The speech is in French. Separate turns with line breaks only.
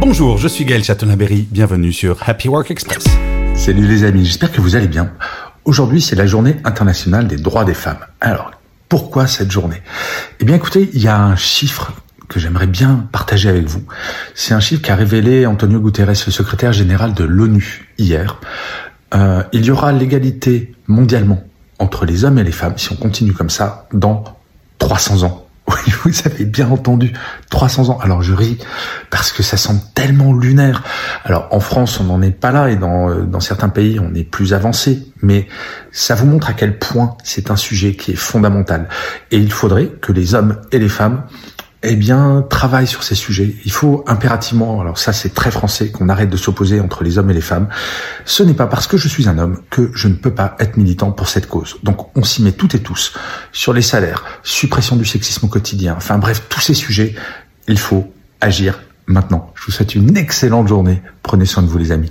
Bonjour, je suis Gaël Chatonaberry, bienvenue sur Happy Work Express.
Salut les amis, j'espère que vous allez bien. Aujourd'hui, c'est la journée internationale des droits des femmes. Alors, pourquoi cette journée? Eh bien écoutez, il y a un chiffre que j'aimerais bien partager avec vous. C'est un chiffre qu'a révélé Antonio Guterres, le secrétaire général de l'ONU, hier. Euh, il y aura l'égalité mondialement entre les hommes et les femmes, si on continue comme ça, dans 300 ans. Vous avez bien entendu, 300 ans. Alors je ris parce que ça semble tellement lunaire. Alors en France, on n'en est pas là et euh, dans certains pays, on est plus avancé. Mais ça vous montre à quel point c'est un sujet qui est fondamental. Et il faudrait que les hommes et les femmes eh bien, travaille sur ces sujets. Il faut impérativement, alors ça c'est très français, qu'on arrête de s'opposer entre les hommes et les femmes. Ce n'est pas parce que je suis un homme que je ne peux pas être militant pour cette cause. Donc on s'y met toutes et tous sur les salaires, suppression du sexisme au quotidien, enfin bref, tous ces sujets, il faut agir maintenant. Je vous souhaite une excellente journée. Prenez soin de vous les amis.